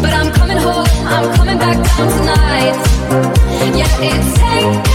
But I'm coming home, I'm coming back down tonight. Yeah, it's take.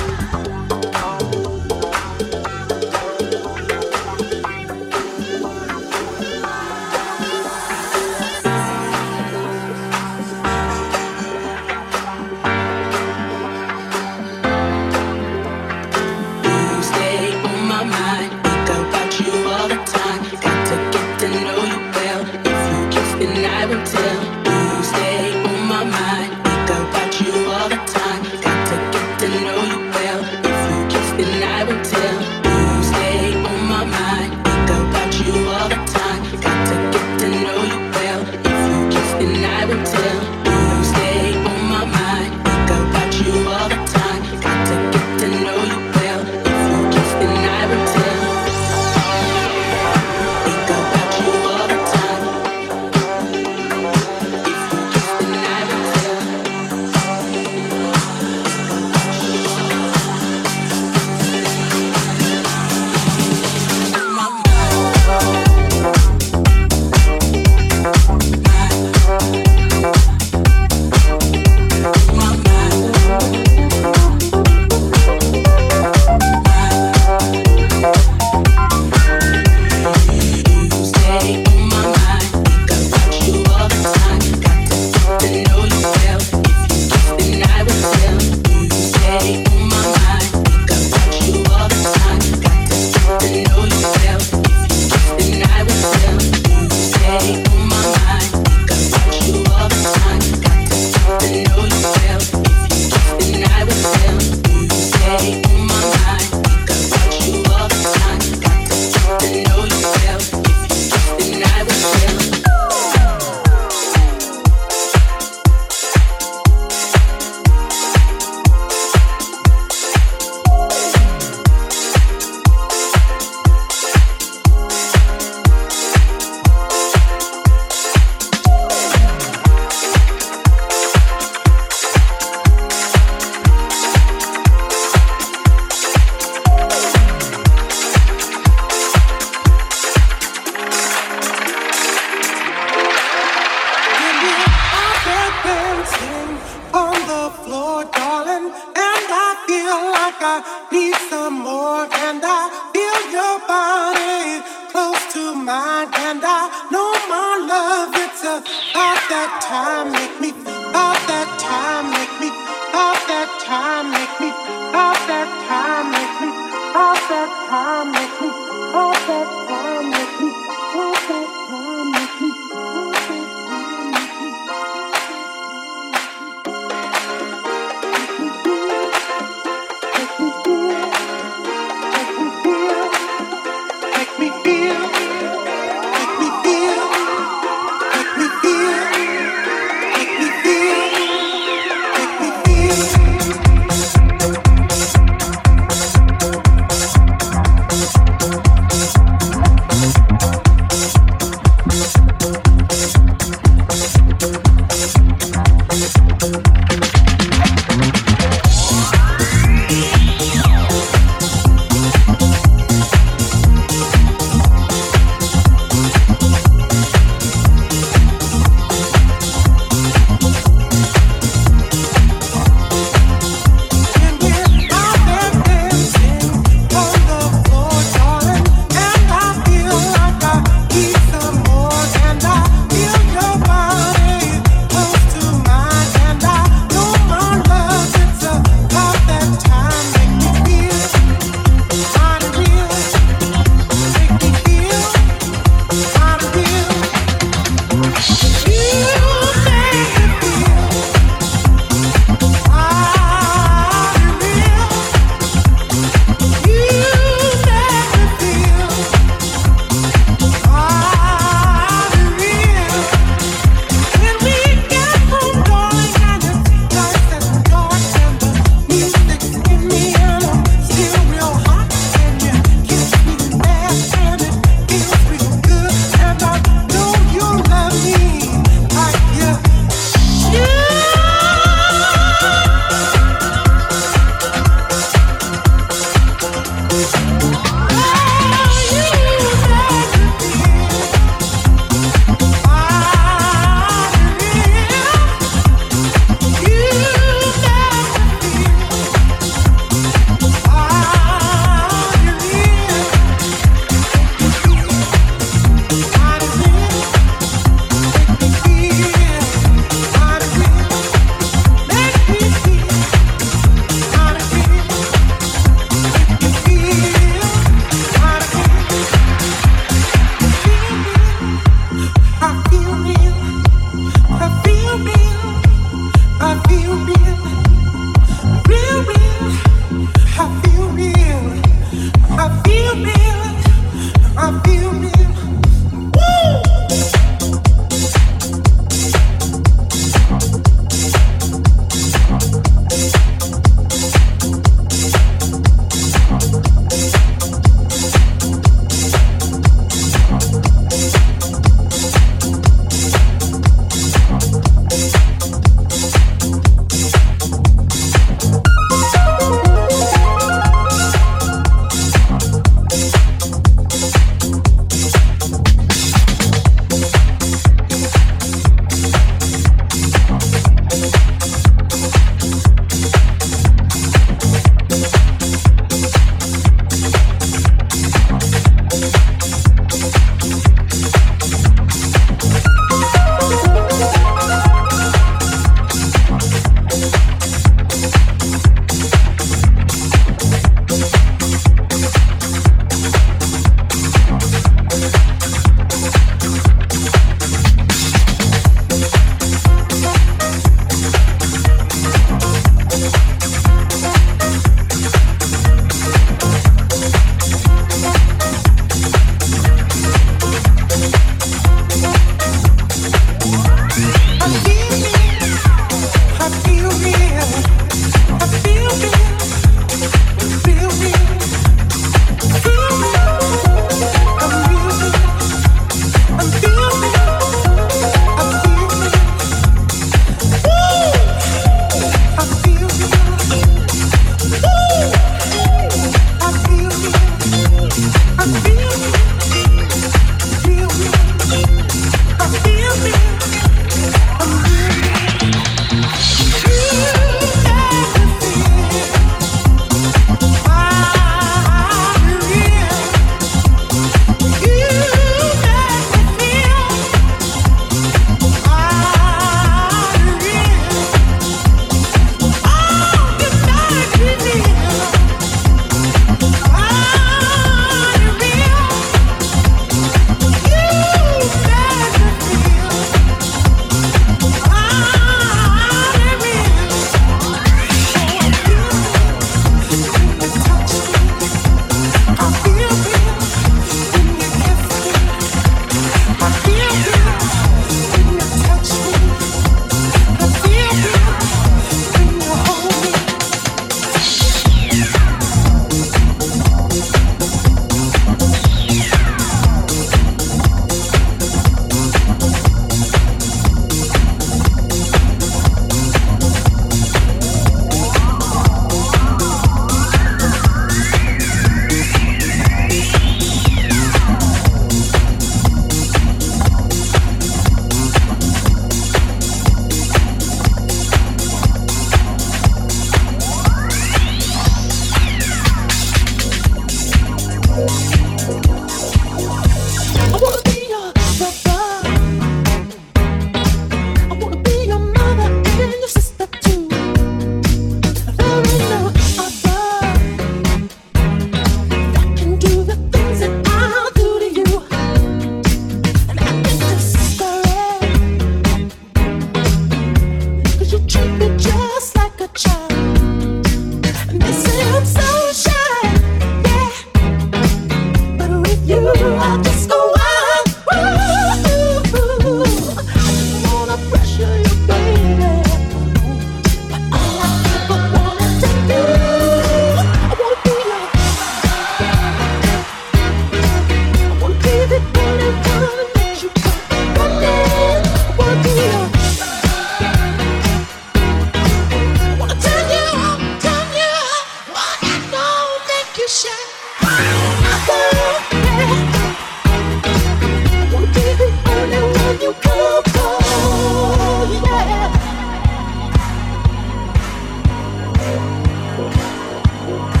Bye.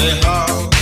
they.